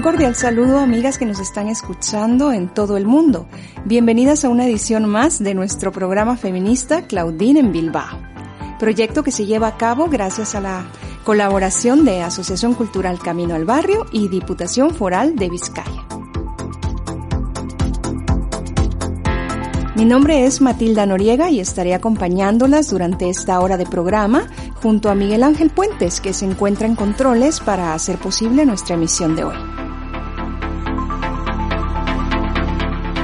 Un cordial saludo amigas que nos están escuchando en todo el mundo. Bienvenidas a una edición más de nuestro programa feminista Claudine en Bilbao. Proyecto que se lleva a cabo gracias a la colaboración de Asociación Cultural Camino al Barrio y Diputación Foral de Vizcaya. Mi nombre es Matilda Noriega y estaré acompañándolas durante esta hora de programa junto a Miguel Ángel Puentes, que se encuentra en controles para hacer posible nuestra emisión de hoy.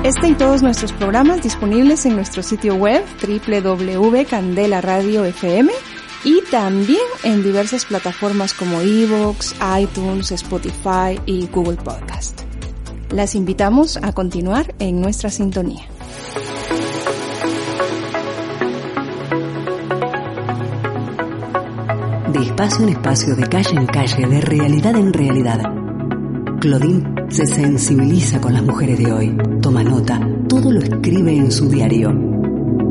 Este y todos nuestros programas disponibles en nuestro sitio web www.candelaradiofm y también en diversas plataformas como Evox, iTunes, Spotify y Google Podcast. Las invitamos a continuar en nuestra sintonía. De espacio en espacio, de calle en calle, de realidad en realidad. Claudine se sensibiliza con las mujeres de hoy, toma nota, todo lo escribe en su diario.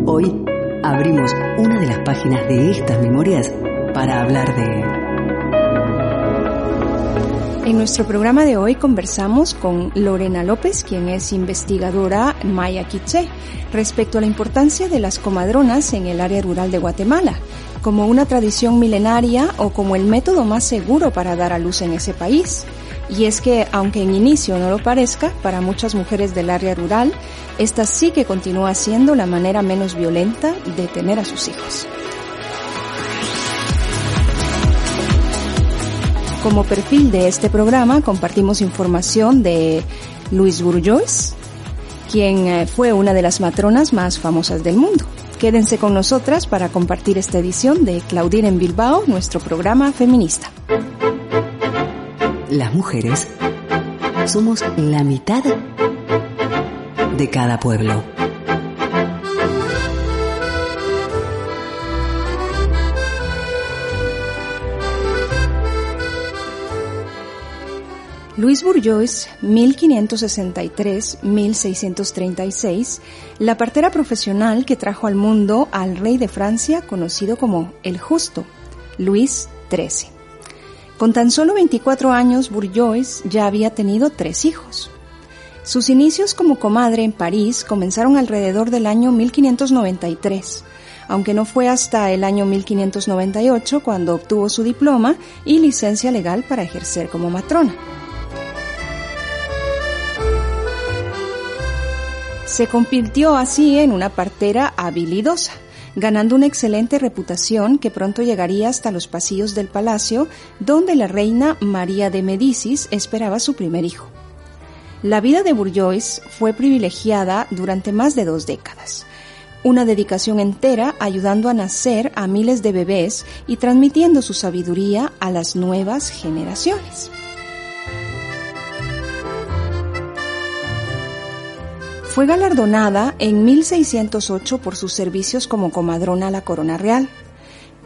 Hoy abrimos una de las páginas de estas memorias para hablar de... En nuestro programa de hoy conversamos con Lorena López, quien es investigadora maya quiché, respecto a la importancia de las comadronas en el área rural de Guatemala, como una tradición milenaria o como el método más seguro para dar a luz en ese país. Y es que, aunque en inicio no lo parezca, para muchas mujeres del área rural, esta sí que continúa siendo la manera menos violenta de tener a sus hijos. Como perfil de este programa compartimos información de Luis Bourgeois, quien eh, fue una de las matronas más famosas del mundo. Quédense con nosotras para compartir esta edición de Claudine en Bilbao, nuestro programa feminista las mujeres somos la mitad de cada pueblo. Luis Bourgeois, 1563-1636, la partera profesional que trajo al mundo al rey de Francia conocido como el Justo, Luis XIII. Con tan solo 24 años, Bourgeois ya había tenido tres hijos. Sus inicios como comadre en París comenzaron alrededor del año 1593, aunque no fue hasta el año 1598 cuando obtuvo su diploma y licencia legal para ejercer como matrona. Se convirtió así en una partera habilidosa, ganando una excelente reputación que pronto llegaría hasta los pasillos del palacio, donde la reina María de Medicis esperaba su primer hijo. La vida de Bourgeois fue privilegiada durante más de dos décadas. Una dedicación entera ayudando a nacer a miles de bebés y transmitiendo su sabiduría a las nuevas generaciones. Fue galardonada en 1608 por sus servicios como comadrona a la corona real.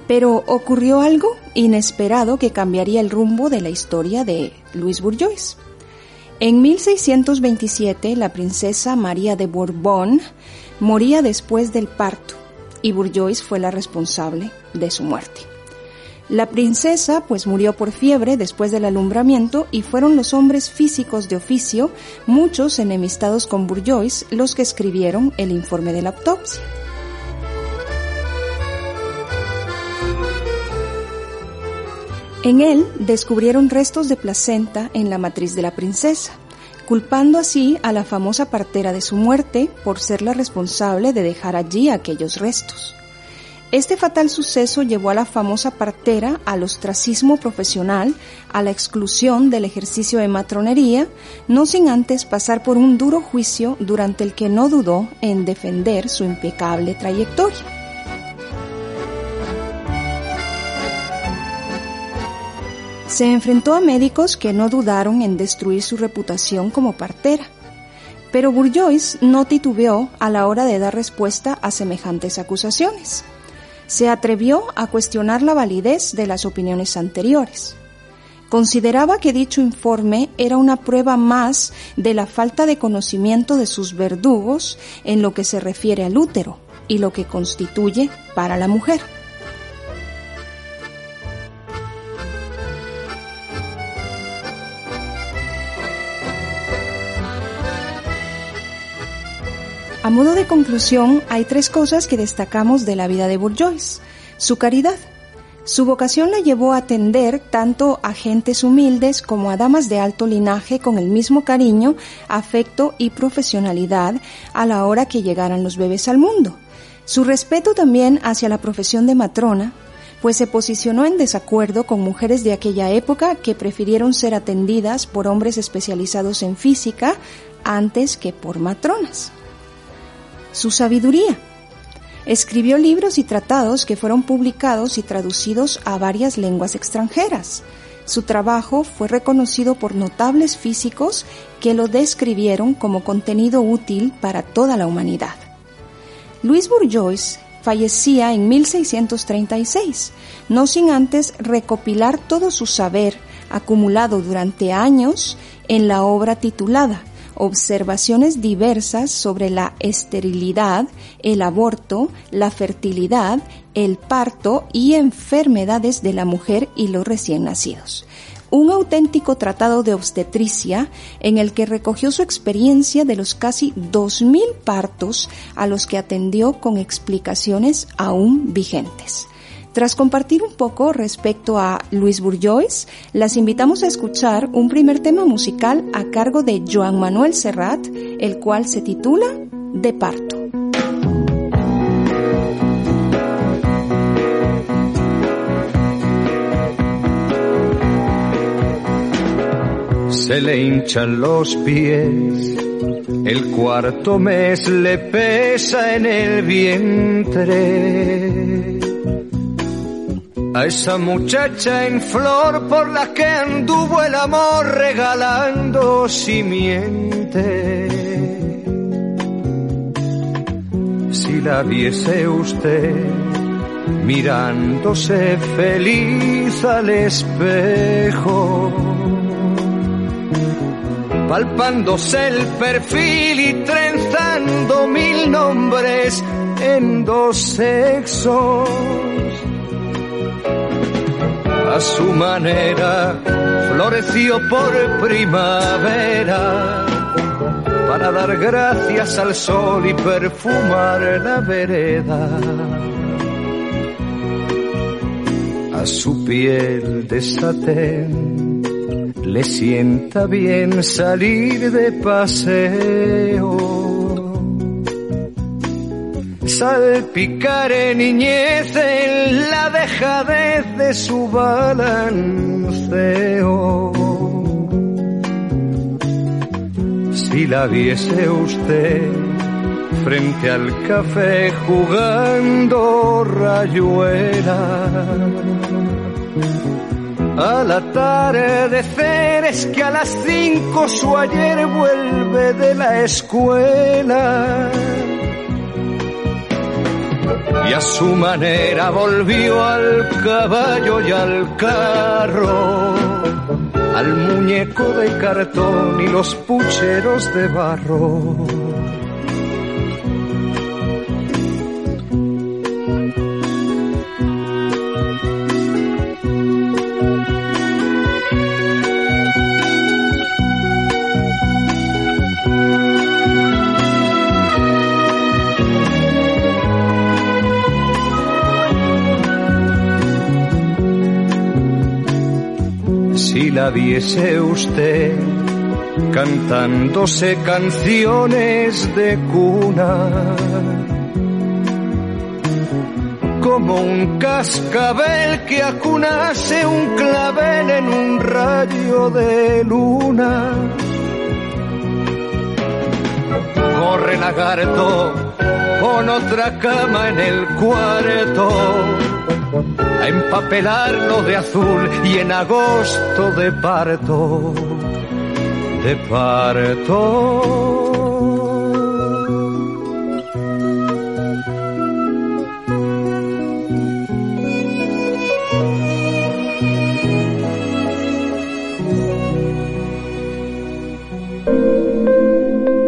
Pero ocurrió algo inesperado que cambiaría el rumbo de la historia de Luis Bourgeois. En 1627 la princesa María de Bourbon moría después del parto y Bourgeois fue la responsable de su muerte. La princesa pues murió por fiebre después del alumbramiento y fueron los hombres físicos de oficio, muchos enemistados con Bourgeois, los que escribieron el informe de la autopsia. En él descubrieron restos de placenta en la matriz de la princesa, culpando así a la famosa partera de su muerte por ser la responsable de dejar allí aquellos restos. Este fatal suceso llevó a la famosa partera al ostracismo profesional, a la exclusión del ejercicio de matronería, no sin antes pasar por un duro juicio durante el que no dudó en defender su impecable trayectoria. Se enfrentó a médicos que no dudaron en destruir su reputación como partera. Pero Bourgeois no titubeó a la hora de dar respuesta a semejantes acusaciones. Se atrevió a cuestionar la validez de las opiniones anteriores. Consideraba que dicho informe era una prueba más de la falta de conocimiento de sus verdugos en lo que se refiere al útero y lo que constituye para la mujer. A modo de conclusión, hay tres cosas que destacamos de la vida de Bourgeois. Su caridad. Su vocación la llevó a atender tanto a gentes humildes como a damas de alto linaje con el mismo cariño, afecto y profesionalidad a la hora que llegaran los bebés al mundo. Su respeto también hacia la profesión de matrona, pues se posicionó en desacuerdo con mujeres de aquella época que prefirieron ser atendidas por hombres especializados en física antes que por matronas su sabiduría. Escribió libros y tratados que fueron publicados y traducidos a varias lenguas extranjeras. Su trabajo fue reconocido por notables físicos que lo describieron como contenido útil para toda la humanidad. Luis Bourgeois fallecía en 1636, no sin antes recopilar todo su saber acumulado durante años en la obra titulada observaciones diversas sobre la esterilidad, el aborto, la fertilidad, el parto y enfermedades de la mujer y los recién nacidos. Un auténtico tratado de obstetricia en el que recogió su experiencia de los casi 2.000 partos a los que atendió con explicaciones aún vigentes. Tras compartir un poco respecto a Luis Bourgeois, las invitamos a escuchar un primer tema musical a cargo de Joan Manuel Serrat, el cual se titula De parto. Se le hinchan los pies, el cuarto mes le pesa en el vientre a esa muchacha en flor por la que anduvo el amor regalando simiente. Si la viese usted mirándose feliz al espejo, palpándose el perfil y trenzando mil nombres en dos sexos a su manera floreció por primavera para dar gracias al sol y perfumar la vereda. A su piel de satén le sienta bien salir de paseo salpicar en niñez en la de su balanceo. Si la viese usted frente al café jugando rayuela, al atardecer es que a las cinco su ayer vuelve de la escuela y a su manera volvió al caballo y al carro, al muñeco de cartón y los pucheros de barro. Viese usted cantándose canciones de cuna. Como un cascabel que acunase un clavel en un rayo de luna. Corre lagarto con otra cama en el cuarto a empapelarlo de azul y en agosto de parto, de parto.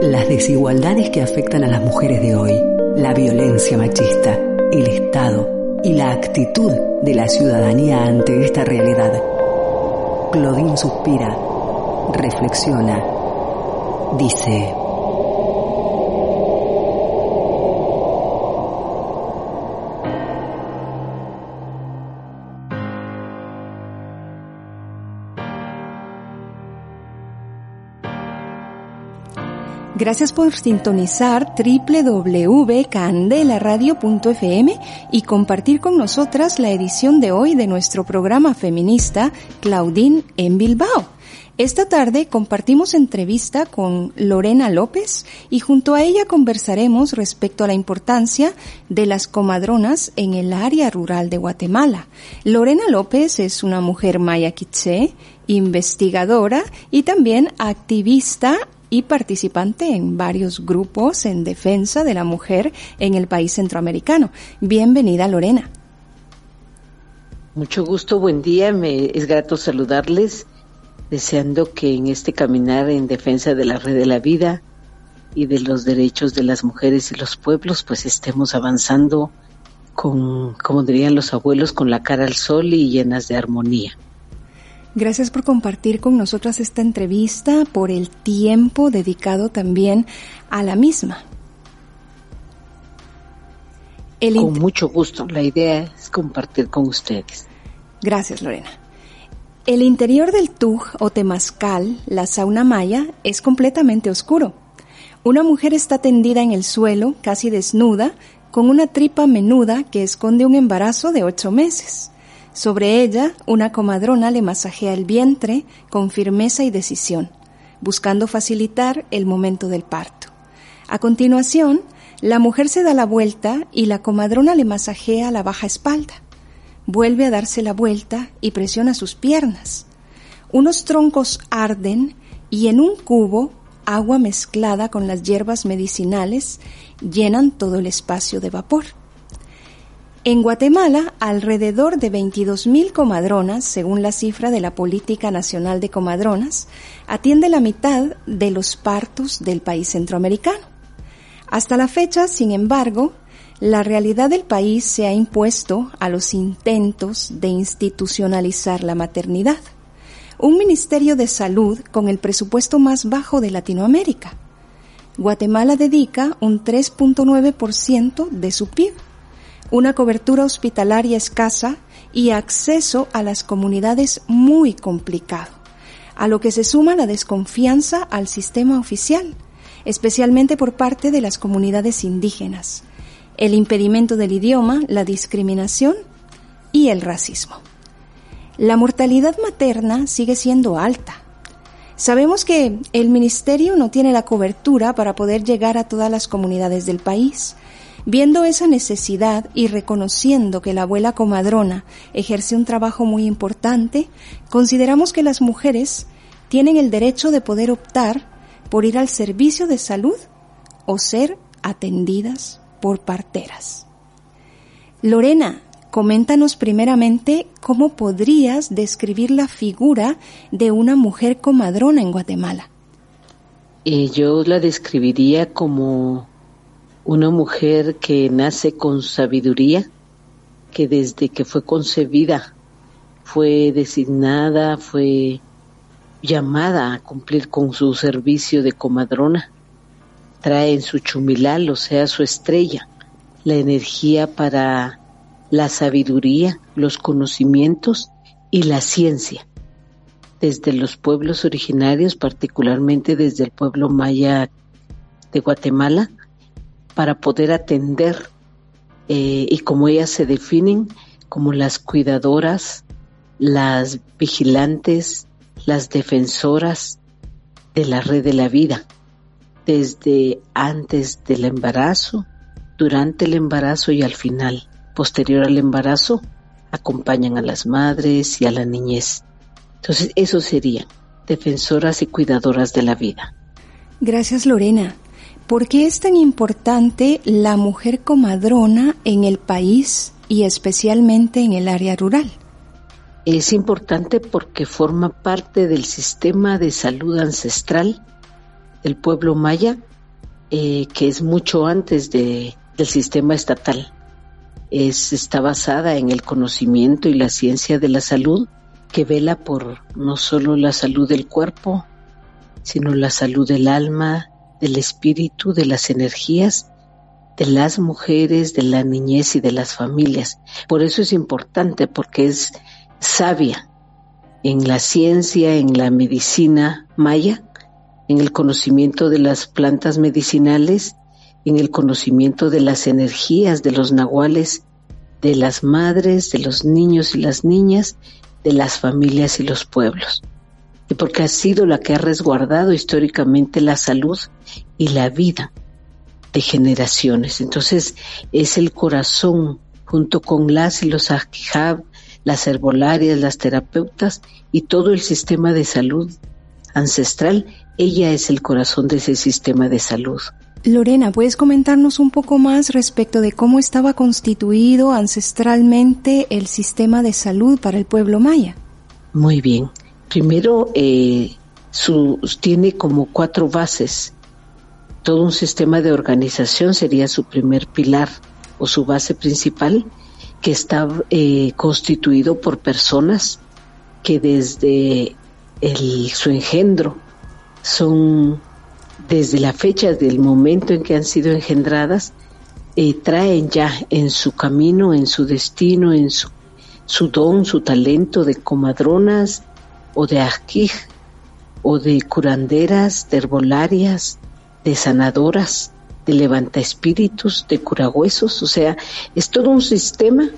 Las desigualdades que afectan a las mujeres de hoy, la violencia machista, el Estado, y la actitud de la ciudadanía ante esta realidad. Claudine suspira, reflexiona, dice... Gracias por sintonizar www.candelaradio.fm y compartir con nosotras la edición de hoy de nuestro programa feminista Claudine en Bilbao. Esta tarde compartimos entrevista con Lorena López y junto a ella conversaremos respecto a la importancia de las comadronas en el área rural de Guatemala. Lorena López es una mujer maya quiché, investigadora y también activista y participante en varios grupos en defensa de la mujer en el país centroamericano. Bienvenida, Lorena. Mucho gusto, buen día, me es grato saludarles, deseando que en este caminar en defensa de la red de la vida y de los derechos de las mujeres y los pueblos, pues estemos avanzando con, como dirían los abuelos, con la cara al sol y llenas de armonía. Gracias por compartir con nosotras esta entrevista, por el tiempo dedicado también a la misma. con mucho gusto. La idea es compartir con ustedes. Gracias, Lorena. El interior del Tuj o Temazcal, la sauna maya, es completamente oscuro. Una mujer está tendida en el suelo, casi desnuda, con una tripa menuda que esconde un embarazo de ocho meses. Sobre ella, una comadrona le masajea el vientre con firmeza y decisión, buscando facilitar el momento del parto. A continuación, la mujer se da la vuelta y la comadrona le masajea la baja espalda. Vuelve a darse la vuelta y presiona sus piernas. Unos troncos arden y en un cubo agua mezclada con las hierbas medicinales llenan todo el espacio de vapor. En Guatemala, alrededor de 22.000 comadronas, según la cifra de la Política Nacional de Comadronas, atiende la mitad de los partos del país centroamericano. Hasta la fecha, sin embargo, la realidad del país se ha impuesto a los intentos de institucionalizar la maternidad. Un Ministerio de Salud con el presupuesto más bajo de Latinoamérica. Guatemala dedica un 3.9% de su PIB una cobertura hospitalaria escasa y acceso a las comunidades muy complicado, a lo que se suma la desconfianza al sistema oficial, especialmente por parte de las comunidades indígenas, el impedimento del idioma, la discriminación y el racismo. La mortalidad materna sigue siendo alta. Sabemos que el Ministerio no tiene la cobertura para poder llegar a todas las comunidades del país, Viendo esa necesidad y reconociendo que la abuela comadrona ejerce un trabajo muy importante, consideramos que las mujeres tienen el derecho de poder optar por ir al servicio de salud o ser atendidas por parteras. Lorena, coméntanos primeramente cómo podrías describir la figura de una mujer comadrona en Guatemala. Eh, yo la describiría como una mujer que nace con sabiduría, que desde que fue concebida fue designada, fue llamada a cumplir con su servicio de comadrona. Trae en su chumilal, o sea, su estrella, la energía para la sabiduría, los conocimientos y la ciencia. Desde los pueblos originarios, particularmente desde el pueblo maya de Guatemala, para poder atender eh, y como ellas se definen como las cuidadoras, las vigilantes, las defensoras de la red de la vida, desde antes del embarazo, durante el embarazo y al final. Posterior al embarazo, acompañan a las madres y a la niñez. Entonces, eso serían defensoras y cuidadoras de la vida. Gracias, Lorena. ¿Por qué es tan importante la mujer comadrona en el país y especialmente en el área rural? Es importante porque forma parte del sistema de salud ancestral del pueblo maya, eh, que es mucho antes de, del sistema estatal. Es, está basada en el conocimiento y la ciencia de la salud que vela por no solo la salud del cuerpo, sino la salud del alma, del espíritu, de las energías, de las mujeres, de la niñez y de las familias. Por eso es importante, porque es sabia en la ciencia, en la medicina maya, en el conocimiento de las plantas medicinales, en el conocimiento de las energías de los nahuales, de las madres, de los niños y las niñas, de las familias y los pueblos. Y porque ha sido la que ha resguardado históricamente la salud y la vida de generaciones. Entonces es el corazón junto con las y los ajijab, las herbolarias, las terapeutas y todo el sistema de salud ancestral, ella es el corazón de ese sistema de salud. Lorena, ¿puedes comentarnos un poco más respecto de cómo estaba constituido ancestralmente el sistema de salud para el pueblo maya? Muy bien. Primero, eh, tiene como cuatro bases. Todo un sistema de organización sería su primer pilar o su base principal que está eh, constituido por personas que desde el, su engendro son, desde la fecha del momento en que han sido engendradas, eh, traen ya en su camino, en su destino, en su, su don, su talento de comadronas o de ajquij o de curanderas, de herbolarias, de sanadoras, de levanta espíritus, de curahuesos, o sea, es todo un sistema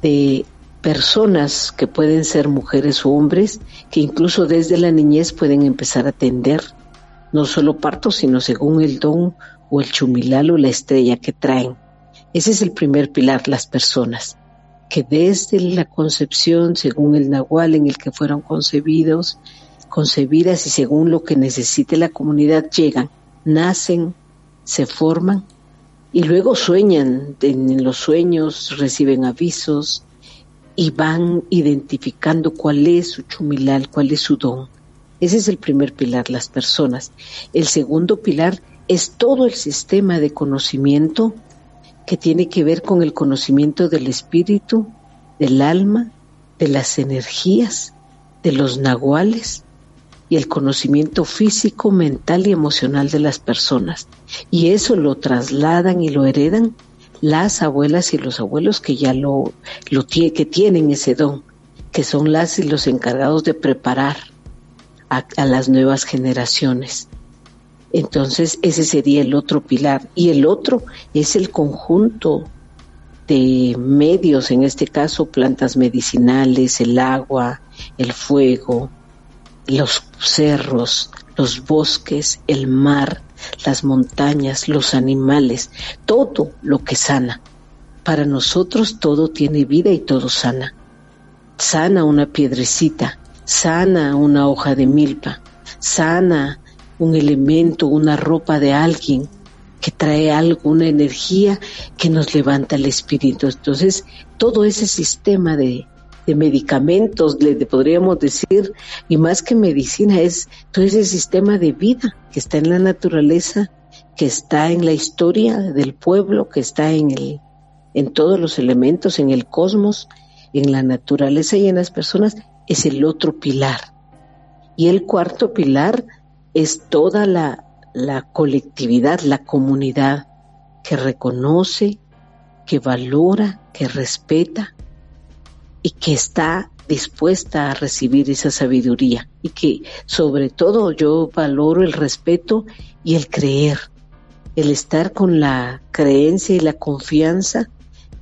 de personas que pueden ser mujeres o hombres, que incluso desde la niñez pueden empezar a atender no solo partos, sino según el don o el chumilal o la estrella que traen. Ese es el primer pilar, las personas, que desde la concepción, según el nahual en el que fueron concebidos, concebidas y según lo que necesite la comunidad, llegan, nacen, se forman y luego sueñan, en los sueños reciben avisos y van identificando cuál es su chumilal, cuál es su don. Ese es el primer pilar, las personas. El segundo pilar es todo el sistema de conocimiento que tiene que ver con el conocimiento del espíritu, del alma, de las energías, de los nahuales, y el conocimiento físico, mental y emocional de las personas. Y eso lo trasladan y lo heredan las abuelas y los abuelos que ya lo, que tienen ese don, que son las y los encargados de preparar a las nuevas generaciones. Entonces ese sería el otro pilar. Y el otro es el conjunto de medios, en este caso plantas medicinales, el agua, el fuego, los cerros, los bosques, el mar, las montañas, los animales, todo lo que sana. Para nosotros todo tiene vida y todo sana. Sana una piedrecita, sana una hoja de milpa, sana un elemento, una ropa de alguien que trae algo, una energía que nos levanta el espíritu. Entonces, todo ese sistema de, de medicamentos, le podríamos decir, y más que medicina, es todo ese sistema de vida que está en la naturaleza, que está en la historia del pueblo, que está en el, en todos los elementos, en el cosmos, en la naturaleza y en las personas, es el otro pilar. Y el cuarto pilar es toda la, la colectividad, la comunidad que reconoce, que valora, que respeta, y que está dispuesta a recibir esa sabiduría y que sobre todo yo valoro el respeto y el creer, el estar con la creencia y la confianza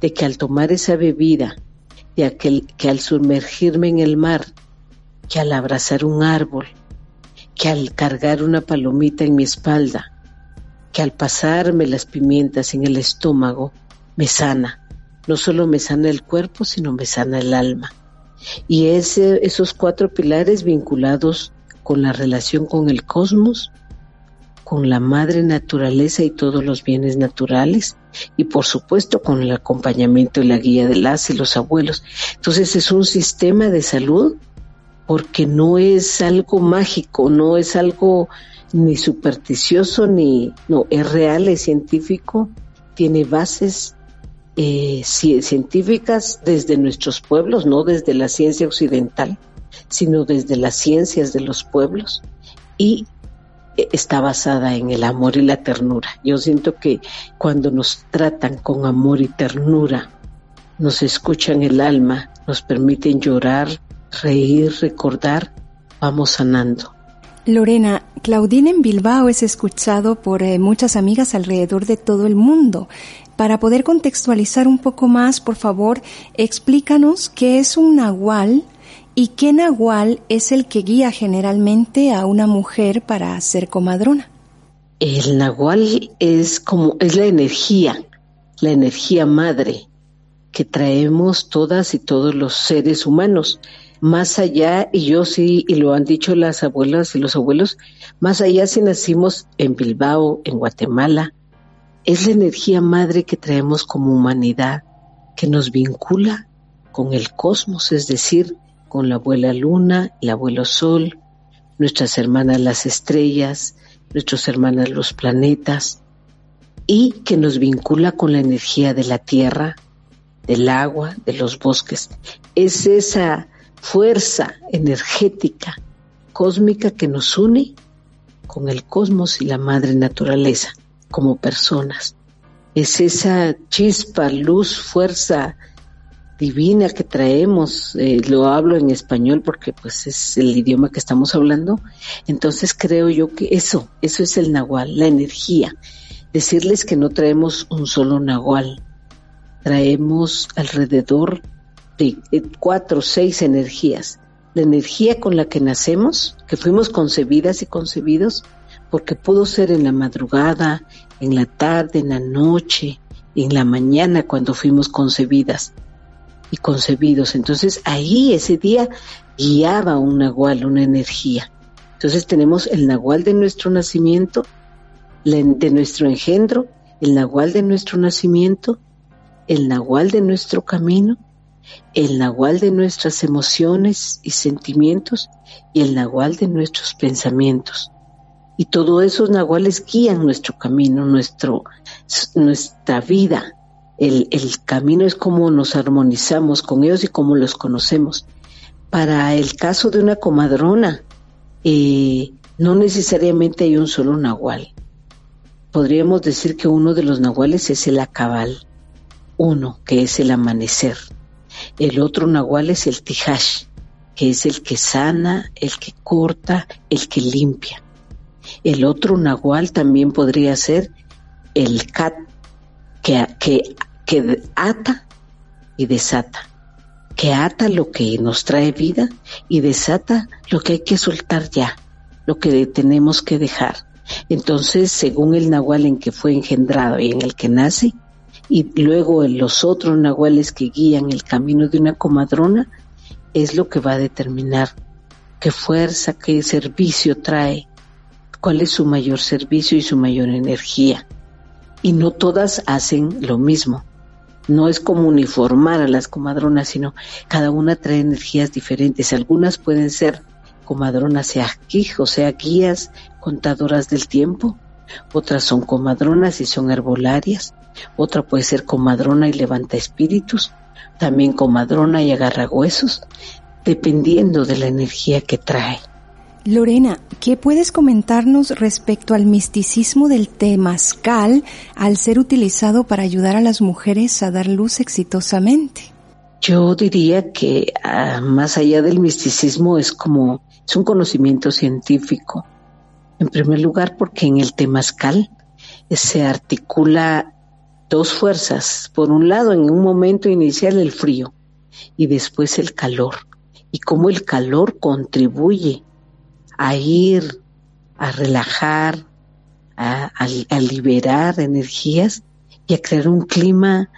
de que al tomar esa bebida, de aquel, que al sumergirme en el mar, que al abrazar un árbol, que al cargar una palomita en mi espalda, que al pasarme las pimientas en el estómago, me sana, no solo me sana el cuerpo, sino me sana el alma. Y ese, esos cuatro pilares vinculados con la relación con el cosmos, con la madre naturaleza y todos los bienes naturales, y por supuesto con el acompañamiento y la guía de las y los abuelos. Entonces es un sistema de salud porque no es algo mágico, no es algo ni supersticioso ni no es real, es científico, tiene bases eh, científicas desde nuestros pueblos, no desde la ciencia occidental, sino desde las ciencias de los pueblos y eh, está basada en el amor y la ternura. Yo siento que cuando nos tratan con amor y ternura, nos escuchan el alma, nos permiten llorar, reír, recordar, vamos sanando. Lorena, Claudine en Bilbao es escuchado por eh, muchas amigas alrededor de todo el mundo. Para poder contextualizar un poco más, por favor, explícanos qué es un nahual y qué nahual es el que guía generalmente a una mujer para ser comadrona. El nahual es como es la energía, la energía madre que traemos todas y todos los seres humanos más allá, y yo sí, y lo han dicho las abuelas y los abuelos, más allá si nacimos en Bilbao, en Guatemala, es la energía madre que traemos como humanidad, que nos vincula con el cosmos, es decir, con la abuela luna, el abuelo sol, nuestras hermanas las estrellas, nuestras hermanas los planetas, y que nos vincula con la energía de la tierra, del agua, de los bosques. Es esa fuerza energética cósmica que nos une con el cosmos y la madre naturaleza como personas. Es esa chispa, luz, fuerza divina que traemos, eh, lo hablo en español porque pues es el idioma que estamos hablando, entonces creo yo que eso, eso es el nahual, la energía. Decirles que no traemos un solo nahual, traemos alrededor cuatro seis energías. La energía con la que nacemos, que fuimos concebidas y concebidos, porque pudo ser en la madrugada, en la tarde, en la noche, en la mañana cuando fuimos concebidas y concebidos. Entonces ahí ese día guiaba un nahual, una energía. Entonces tenemos el nahual de nuestro nacimiento, de nuestro engendro, el nahual de nuestro nacimiento, el nahual de nuestro camino el nahual de nuestras emociones y sentimientos y el nahual de nuestros pensamientos. Y todos esos nahuales guían nuestro camino, nuestro, nuestra vida. El, camino es como nos armonizamos con ellos y cómo los conocemos. Para el caso de una comadrona, eh, no necesariamente hay un solo nahual. Podríamos decir que uno de los nahuales es el acabal, uno que es el amanecer el otro nahual es el tijash, que es el que sana, el que corta, el que limpia. El otro nahual también podría ser el cat, que, ata y desata, que ata lo que nos trae vida y desata lo que hay que soltar ya, lo que tenemos que dejar. Entonces, según el nahual en que fue engendrado y en el que nace, y luego los otros nahuales que guían el camino de una comadrona es lo que va a determinar qué fuerza, qué servicio trae, cuál es su mayor servicio y su mayor energía. Y no todas hacen lo mismo. No es como uniformar a las comadronas, sino cada una trae energías diferentes. Algunas pueden ser comadronas aquí, o sea, guías, contadoras del tiempo. Otras son comadronas y son herbolarias otra puede ser comadrona y levanta espíritus, también comadrona y agarra huesos, dependiendo de la energía que trae. Lorena, ¿qué puedes comentarnos respecto al misticismo del temazcal al ser utilizado para ayudar a las mujeres a dar luz exitosamente? Yo diría que ah, más allá del misticismo es como es un conocimiento científico. En primer lugar, porque en el temazcal se articula dos fuerzas. Por un lado, en un momento inicial el frío y después el calor. Y cómo el calor contribuye a ir, a relajar, a, liberar energías y a crear un clima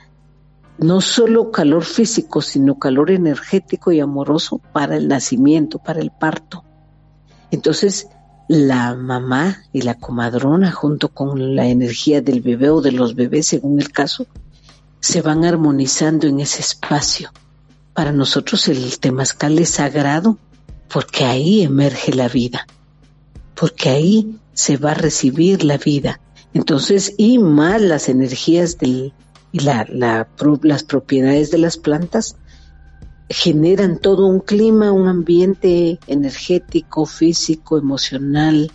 no solo calor físico, sino calor energético y amoroso para el nacimiento, para el parto. Entonces, la mamá y la comadrona, junto con la energía del bebé o de los bebés, según el caso, se van armonizando en ese espacio. Para nosotros el temazcal es sagrado porque ahí emerge la vida, porque ahí se va a recibir la vida. Entonces, y más las energías del, y la, las propiedades de las plantas generan todo un clima, un ambiente energético, físico, emocional,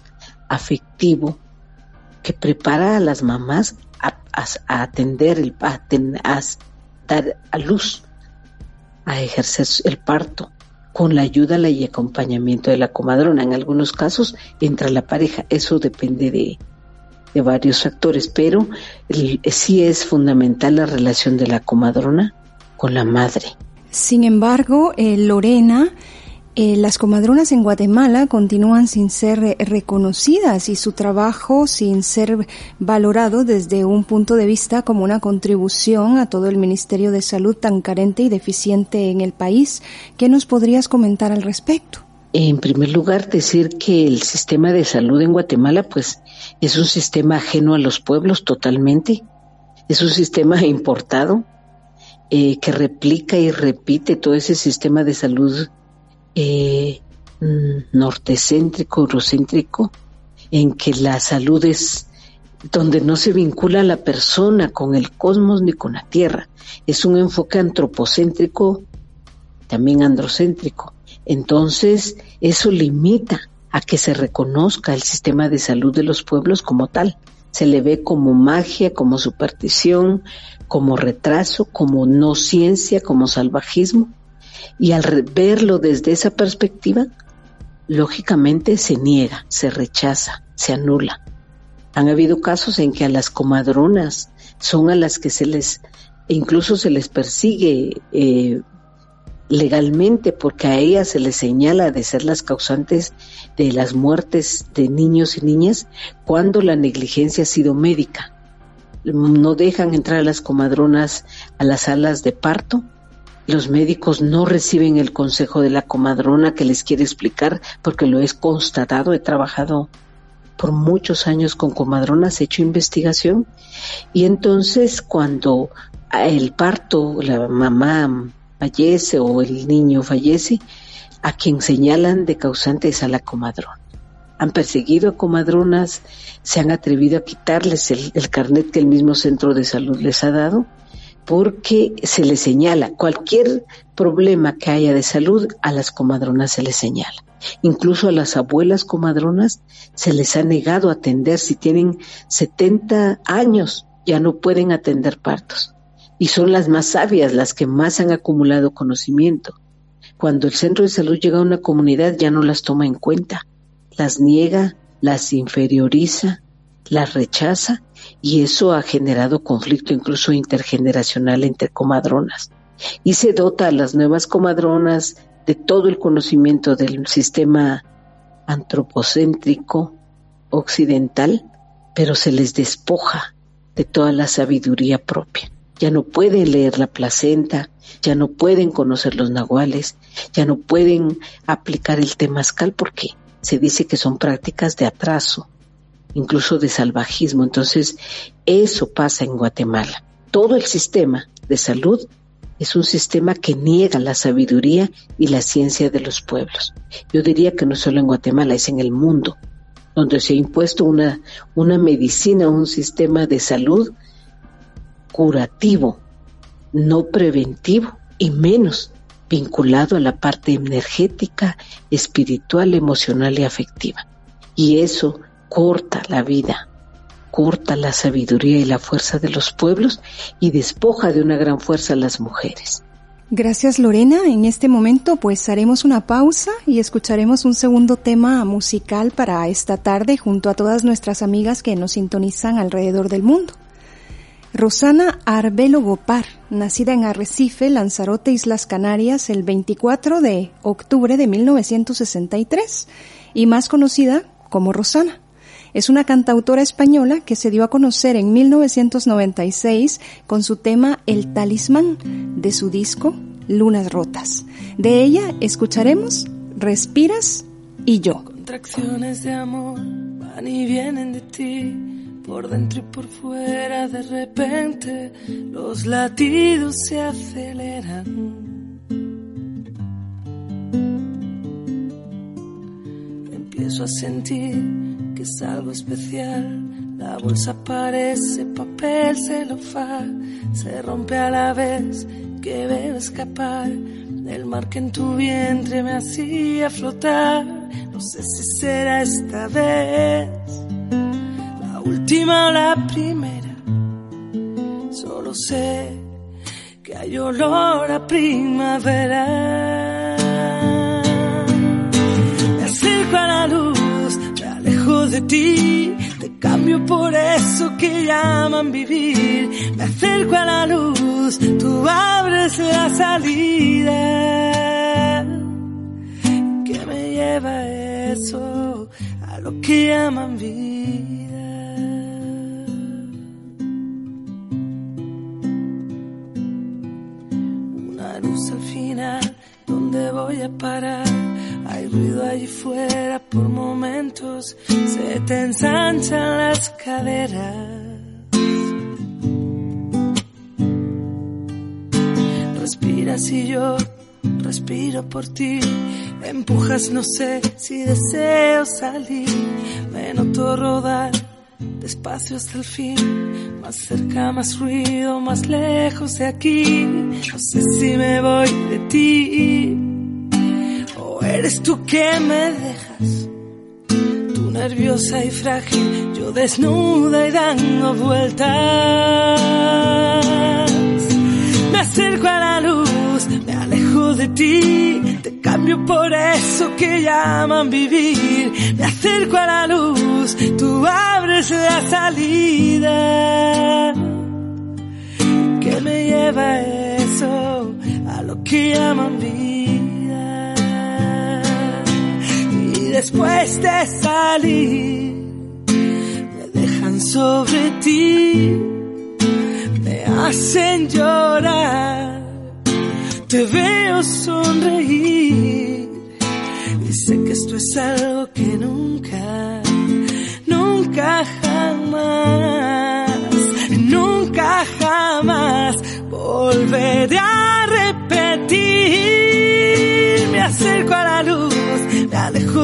afectivo, que prepara a las mamás a, atender, el, a, a dar a luz, a ejercer el parto, con la ayuda y acompañamiento de la comadrona. En algunos casos entra la pareja, eso depende de, de varios factores, pero sí es fundamental la relación de la comadrona con la madre. Sin embargo, eh, Lorena, eh, las comadronas en Guatemala continúan sin ser reconocidas y su trabajo sin ser valorado desde un punto de vista como una contribución a todo el Ministerio de Salud tan carente y deficiente en el país. ¿Qué nos podrías comentar al respecto? En primer lugar, decir que el sistema de salud en Guatemala, pues, es un sistema ajeno a los pueblos totalmente. Es un sistema importado eh, que replica y repite todo ese sistema de salud eh, mm, nortecéntrico, eurocéntrico, en que la salud es donde no se vincula la persona con el cosmos ni con la tierra. Es un enfoque antropocéntrico, también androcéntrico. Entonces, eso limita a que se reconozca el sistema de salud de los pueblos como tal. Se le ve como magia, como superstición, como retraso, como no ciencia, como salvajismo. Y al verlo desde esa perspectiva, lógicamente se niega, se rechaza, se anula. Han habido casos en que a las comadronas son a las que se les, incluso se les persigue eh, legalmente porque a ellas se les señala de ser las causantes de las muertes de niños y niñas cuando la negligencia ha sido médica. No dejan entrar a las comadronas a las salas de parto los médicos no reciben el consejo de la comadrona que les quiere explicar porque lo es constatado. He trabajado por muchos años con comadronas, he hecho investigación y entonces cuando el parto, la mamá fallece o el niño fallece, a quien señalan de causante es a la comadrona. Han perseguido a comadronas, se han atrevido a quitarles el, el carnet que el mismo centro de salud les ha dado porque se les señala cualquier problema que haya de salud, a las comadronas se les señala. Incluso a las abuelas comadronas se les ha negado atender si tienen 70 años, ya no pueden atender partos. Y son las más sabias, las que más han acumulado conocimiento. Cuando el centro de salud llega a una comunidad ya no las toma en cuenta, las niega, las inferioriza, las rechaza y eso ha generado conflicto incluso intergeneracional entre comadronas. Y se dota a las nuevas comadronas de todo el conocimiento del sistema antropocéntrico occidental, pero se les despoja de toda la sabiduría propia. Ya no pueden leer la placenta, ya no pueden conocer los nahuales, ya no pueden aplicar el temazcal porque se dice que son prácticas de atraso, incluso de salvajismo. Entonces, eso pasa en Guatemala. Todo el sistema de salud es un sistema que niega la sabiduría y la ciencia de los pueblos. Yo diría que no solo en Guatemala, es en el mundo, donde se ha impuesto una, una medicina, un sistema de salud curativo, no preventivo y menos vinculado a la parte energética, espiritual, emocional y afectiva. Y eso corta la vida, corta la sabiduría y la fuerza de los pueblos y despoja de una gran fuerza a las mujeres. Gracias Lorena. En este momento pues haremos una pausa y escucharemos un segundo tema musical para esta tarde junto a todas nuestras amigas que nos sintonizan alrededor del mundo. Rosana Arbelo Gopar, nacida en Arrecife, Lanzarote, Islas Canarias, el 24 de octubre de 1963 y más conocida como Rosana Es una cantautora española que se dio a conocer en 1996 con su tema El Talismán de su disco Lunas Rotas. De ella escucharemos Respiras y yo. Contracciones de amor van y vienen de ti, por dentro y por fuera de repente los latidos se aceleran. Empiezo a sentir que es algo especial. La bolsa parece papel celofán, se rompe a la vez que veo escapar el mar que en tu vientre me hacía flotar. No sé si será esta vez última o la primera. Solo sé que hay olor a primavera. Me acerco a la luz, me alejo de ti. Te cambio por eso que llaman vivir. Me acerco a la luz, tú abres la salida. ¿Qué me lleva eso a lo que llaman vida? Voy a parar? Hay ruido allí fuera por momentos, se te ensanchan las caderas. Respiras y yo respiro por ti. Empujas, no sé si deseo salir. Me noto rodar despacio hasta el fin. Más cerca, más ruido, más lejos de aquí. No sé si me voy de ti. Eres tú que me dejas. Tú nerviosa y frágil, yo desnuda y dando vueltas. Me acerco a la luz, me alejo de ti, te cambio por eso que llaman vivir. Me acerco a la luz, tú abres la salida. ¿Qué me lleva eso a lo que llaman vida? Después de salir, me dejan sobre ti me hacen llorar. Te veo sonreír y sé que esto es algo que nunca, nunca jamás, nunca jamás volveré a repetir. Me acerco a la luz,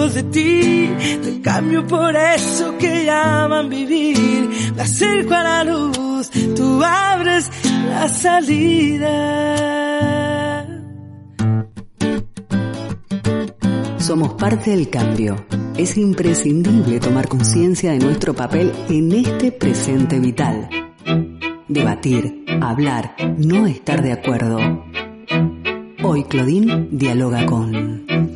de ti, te cambio por eso que llaman vivir. Me acerco a la luz, tú abres la salida. Somos parte del cambio. Es imprescindible tomar conciencia de nuestro papel en este presente vital. Debatir, hablar, no estar de acuerdo. Hoy Claudine dialoga con...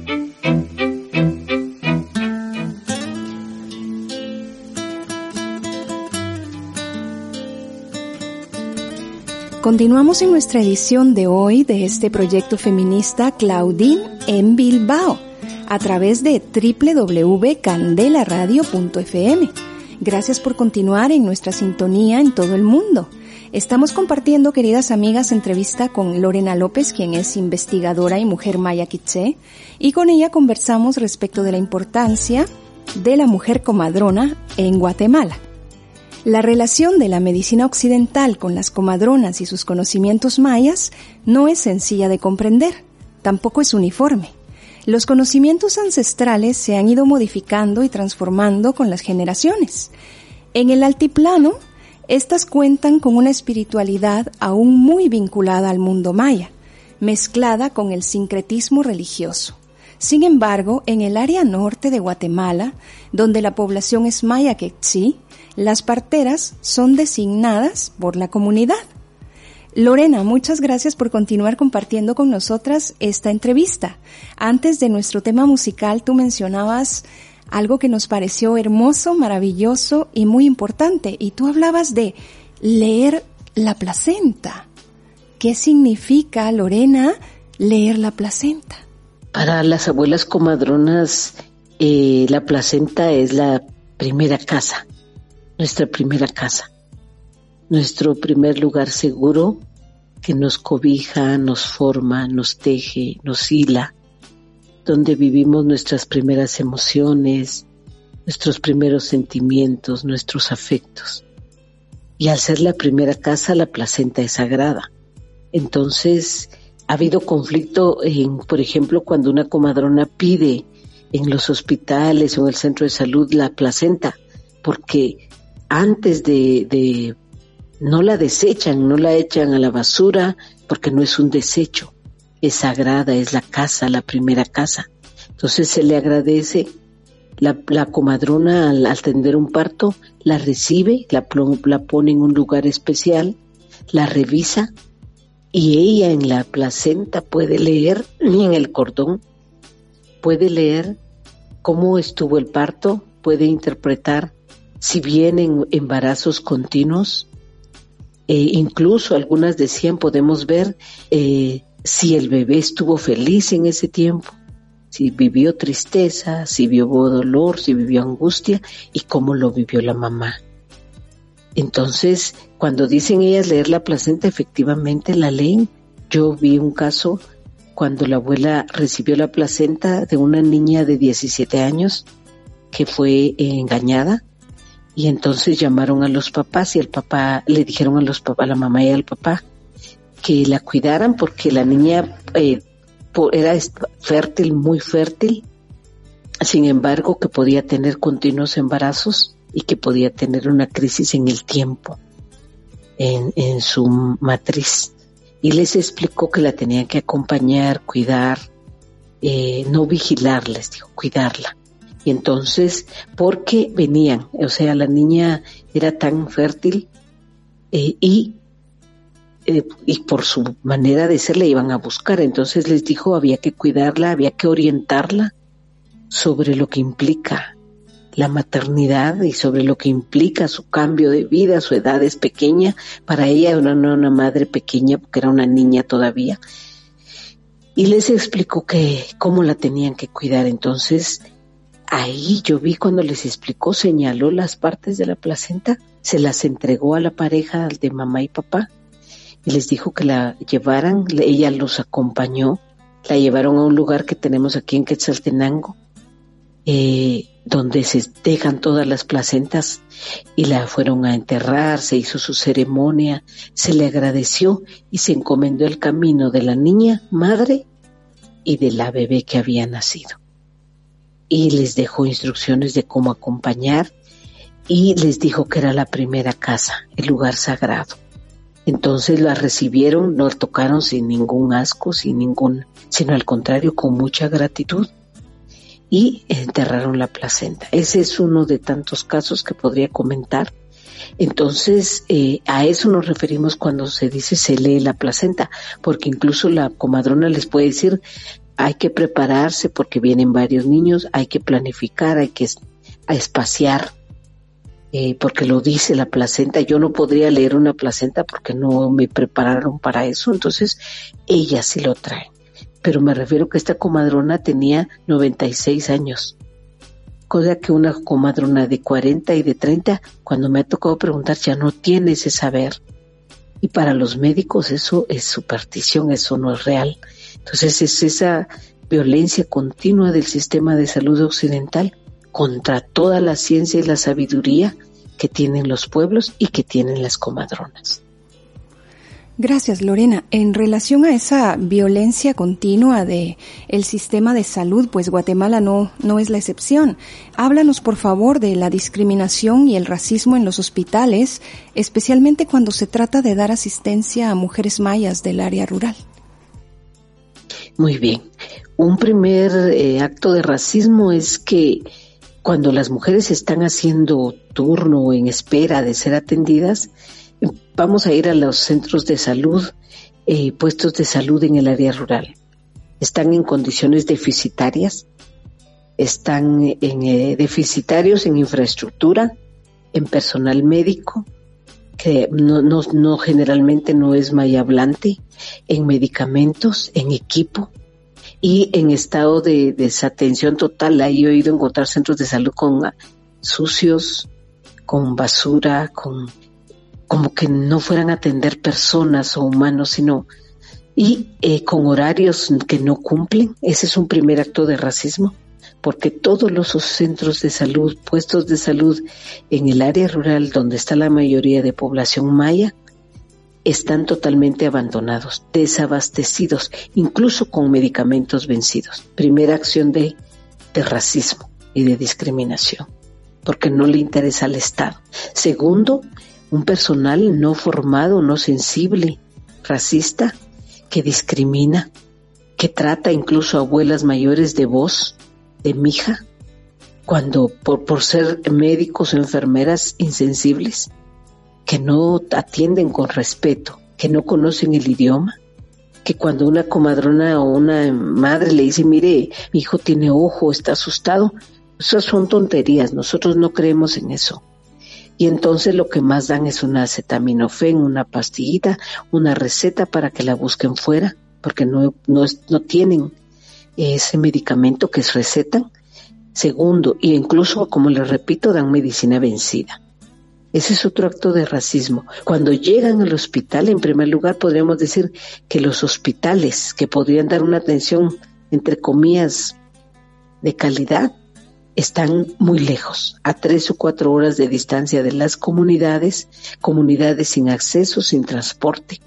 Continuamos en nuestra edición de hoy de este proyecto feminista Claudine en Bilbao a través de www.candelaradio.fm. Gracias por continuar en nuestra sintonía en todo el mundo. Estamos compartiendo, queridas amigas, entrevista con Lorena López, quien es investigadora y mujer maya quiché, y con ella conversamos respecto de la importancia de la mujer comadrona en Guatemala. La relación de la medicina occidental con las comadronas y sus conocimientos mayas no es sencilla de comprender, tampoco es uniforme. Los conocimientos ancestrales se han ido modificando y transformando con las generaciones. En el altiplano, estas cuentan con una espiritualidad aún muy vinculada al mundo maya, mezclada con el sincretismo religioso. Sin embargo, en el área norte de Guatemala, donde la población es maya quetzí, las parteras son designadas por la comunidad. Lorena, muchas gracias por continuar compartiendo con nosotras esta entrevista. Antes de nuestro tema musical, tú mencionabas algo que nos pareció hermoso, maravilloso y muy importante, y tú hablabas de leer la placenta. ¿Qué significa, Lorena, leer la placenta? Para las abuelas comadronas, eh, la placenta es la primera casa, nuestra primera casa, nuestro primer lugar seguro que nos cobija, nos forma, nos teje, nos hila, donde vivimos nuestras primeras emociones, nuestros primeros sentimientos, nuestros afectos. Y al ser la primera casa, la placenta es sagrada. Entonces, ha habido conflicto en, por ejemplo, cuando una comadrona pide en los hospitales o en el centro de salud la placenta, porque antes de, no la desechan, no la echan a la basura, porque no es un desecho, es sagrada, es la casa, la primera casa. Entonces se le agradece la, comadrona al atender un parto, la recibe, la, la pone en un lugar especial, la revisa y ella en la placenta puede leer, ni en el cordón, puede leer cómo estuvo el parto, puede interpretar si vienen embarazos continuos, e incluso algunas decían podemos ver eh, si el bebé estuvo feliz en ese tiempo, si vivió tristeza, si vivió dolor, si vivió angustia y cómo lo vivió la mamá. Entonces, cuando dicen ellas leer la placenta, efectivamente la leen. Yo vi un caso cuando la abuela recibió la placenta de una niña de 17 años que fue engañada y entonces llamaron a los papás y el papá le dijeron a los papás, a la mamá y al papá que la cuidaran porque la niña eh, era fértil, muy fértil, sin embargo que podía tener continuos embarazos y que podía tener una crisis en el tiempo, en, su matriz. Y les explicó que la tenían que acompañar, cuidar, eh, no vigilarles, dijo, cuidarla. Y entonces, porque venían, o sea, la niña era tan fértil eh, y eh, y por su manera de ser le iban a buscar. Entonces les dijo había que cuidarla, había que orientarla sobre lo que implica la maternidad y sobre lo que implica su cambio de vida, su edad es pequeña, para ella era una, madre pequeña porque era una niña todavía. Y les explicó que cómo la tenían que cuidar. Entonces, ahí yo vi cuando les explicó, señaló las partes de la placenta, se las entregó a la pareja de mamá y papá y les dijo que la llevaran, ella los acompañó, la llevaron a un lugar que tenemos aquí en Quetzaltenango, eh, donde se dejan todas las placentas y la fueron a enterrar, se hizo su ceremonia, se le agradeció y se encomendó el camino de la niña, madre y de la bebé que había nacido. Y les dejó instrucciones de cómo acompañar y les dijo que era la primera casa, el lugar sagrado. Entonces la recibieron, no tocaron sin ningún asco, sin ningún, sino al contrario, con mucha gratitud y enterraron la placenta. Ese es uno de tantos casos que podría comentar. Entonces, eh, a eso nos referimos cuando se dice se lee la placenta, porque incluso la comadrona les puede decir, hay que prepararse porque vienen varios niños, hay que planificar, hay que espaciar eh, porque lo dice la placenta. Yo no podría leer una placenta porque no me prepararon para eso, entonces ella sí lo trae. Pero me refiero que esta comadrona tenía 96 años, cosa que una comadrona de 40 y de 30, cuando me ha tocado preguntar, ya no tiene ese saber. Y para los médicos eso es superstición, eso no es real. Entonces es esa violencia continua del sistema de salud occidental contra toda la ciencia y la sabiduría que tienen los pueblos y que tienen las comadronas. Gracias, Lorena. En relación a esa violencia continua de el sistema de salud, pues Guatemala no no es la excepción. Háblanos, por favor, de la discriminación y el racismo en los hospitales, especialmente cuando se trata de dar asistencia a mujeres mayas del área rural. Muy bien. Un primer eh, acto de racismo es que cuando las mujeres están haciendo turno en espera de ser atendidas, vamos a ir a los centros de salud, eh, puestos de salud en el área rural. Están en condiciones deficitarias, están en, eh, deficitarios en infraestructura, en personal médico, que no, no, no generalmente no es hablante, en medicamentos, en equipo, y en estado de desatención total. Ahí he oído encontrar centros de salud con sucios, con basura, con como que no fueran a atender personas o humanos, sino y eh, con horarios que no cumplen. Ese es un primer acto de racismo, porque todos los centros de salud, puestos de salud en el área rural donde está la mayoría de población maya, están totalmente abandonados, desabastecidos, incluso con medicamentos vencidos. Primera acción de, de racismo y de discriminación, porque no le interesa al Estado. Segundo, un personal no formado, no sensible, racista, que discrimina, que trata incluso a abuelas mayores de voz, de mija, cuando por, por ser médicos o enfermeras insensibles, que no atienden con respeto, que no conocen el idioma, que cuando una comadrona o una madre le dice, mire, mi hijo tiene ojo, está asustado, esas son tonterías, nosotros no creemos en eso. Y entonces lo que más dan es una acetaminofén, una pastillita, una receta para que la busquen fuera, porque no, no, no tienen ese medicamento que recetan. Segundo, y incluso, como les repito, dan medicina vencida. Ese es otro acto de racismo. Cuando llegan al hospital, en primer lugar, podríamos decir que los hospitales que podrían dar una atención, entre comillas, de calidad, están muy lejos, a tres o cuatro horas de distancia de las comunidades, comunidades sin acceso, sin transporte.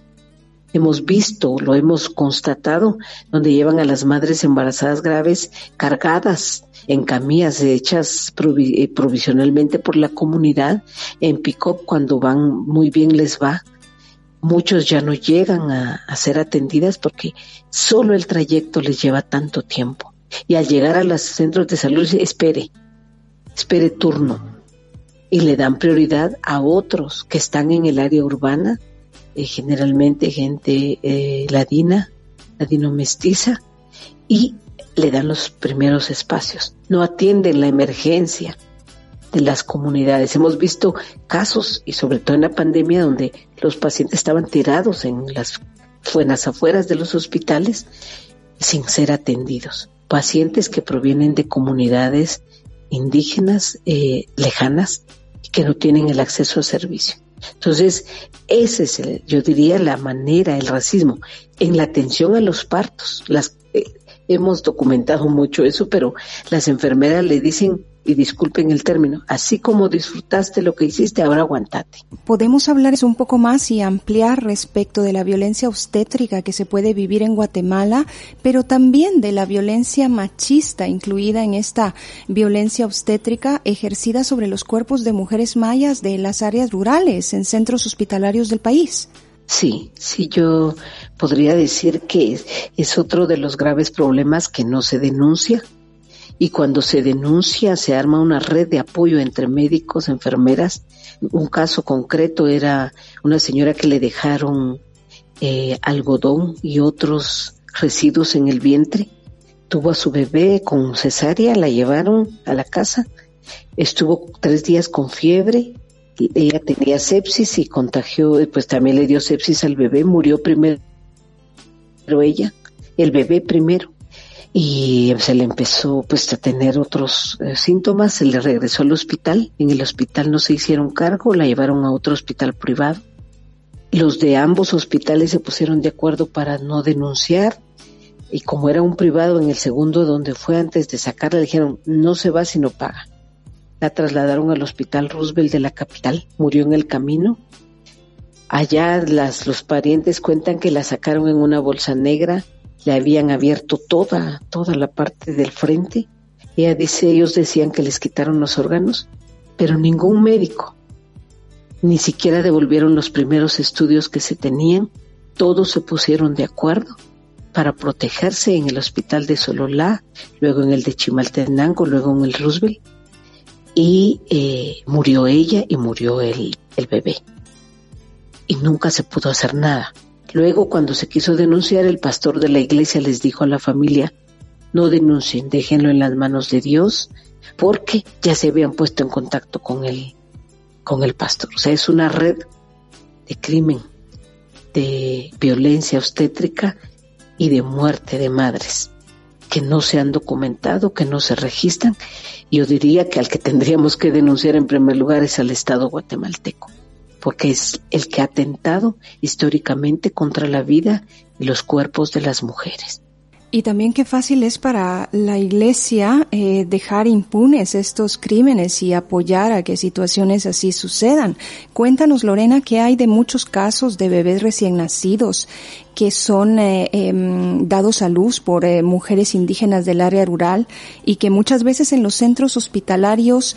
Hemos visto, lo hemos constatado, donde llevan a las madres embarazadas graves cargadas en camillas hechas eh, provisionalmente por la comunidad, en pick-up cuando van muy bien les va. Muchos ya no llegan a, a ser atendidas porque solo el trayecto les lleva tanto tiempo y al llegar a los centros de salud espere, espere turno y le dan prioridad a otros que están en el área urbana, eh, generalmente gente eh, ladina, ladino mestiza, y le dan los primeros espacios. No atienden la emergencia de las comunidades. Hemos visto casos, y sobre todo en la pandemia, donde los pacientes estaban tirados en las, buenas afueras de los hospitales sin ser atendidos pacientes que provienen de comunidades indígenas eh, lejanas que no tienen el acceso al servicio. Entonces, ese es, el, yo diría, la manera, el racismo, en la atención a los partos. Las, eh, hemos documentado mucho eso, pero las enfermeras le dicen y disculpen el término, así como disfrutaste lo que hiciste, ahora aguantate. Podemos hablar un poco más y ampliar respecto de la violencia obstétrica que se puede vivir en Guatemala, pero también de la violencia machista incluida en esta violencia obstétrica ejercida sobre los cuerpos de mujeres mayas de las áreas rurales en centros hospitalarios del país. Sí, sí, yo podría decir que es, otro de los graves problemas que no se denuncia y cuando se denuncia se arma una red de apoyo entre médicos, enfermeras. Un caso concreto era una señora que le dejaron eh, algodón y otros residuos en el vientre. Tuvo a su bebé con cesárea, la llevaron a la casa. Estuvo tres días con fiebre. Ella tenía sepsis y contagió, pues también le dio sepsis al bebé. Murió primero ella, el bebé primero y se le empezó pues a tener otros eh, síntomas, se le regresó al hospital, en el hospital no se hicieron cargo, la llevaron a otro hospital privado. Los de ambos hospitales se pusieron de acuerdo para no denunciar y como era un privado en el segundo donde fue antes de sacarla, dijeron no se va si no paga. La trasladaron al hospital Roosevelt de la capital, murió en el camino. Allá los parientes cuentan que la sacaron en una bolsa negra, le habían abierto toda, toda la parte del frente. Ella dice, ellos decían que les quitaron los órganos, pero ningún médico, ni siquiera devolvieron los primeros estudios que se tenían. Todos se pusieron de acuerdo para protegerse en el hospital de Sololá, luego en el de Chimaltenango, luego en el Roosevelt. Y eh, murió ella y murió el, el bebé. Y nunca se pudo hacer nada. Luego, cuando se quiso denunciar, el pastor de la iglesia les dijo a la familia, no denuncien, déjenlo en las manos de Dios, porque ya se habían puesto en contacto con el, con el pastor. O sea, es una red de crimen, de violencia obstétrica y de muerte de madres. Que no se han documentado, que no se registran. Yo diría que al que tendríamos que denunciar en primer lugar es al Estado guatemalteco, porque es el que ha atentado históricamente contra la vida y los cuerpos de las mujeres. Y también qué fácil es para la Iglesia eh, dejar impunes estos crímenes y apoyar a que situaciones así sucedan. Cuéntanos, Lorena, qué hay de muchos casos de bebés recién nacidos que son eh, em, dados a luz por eh, mujeres indígenas del área rural y que muchas veces en los centros hospitalarios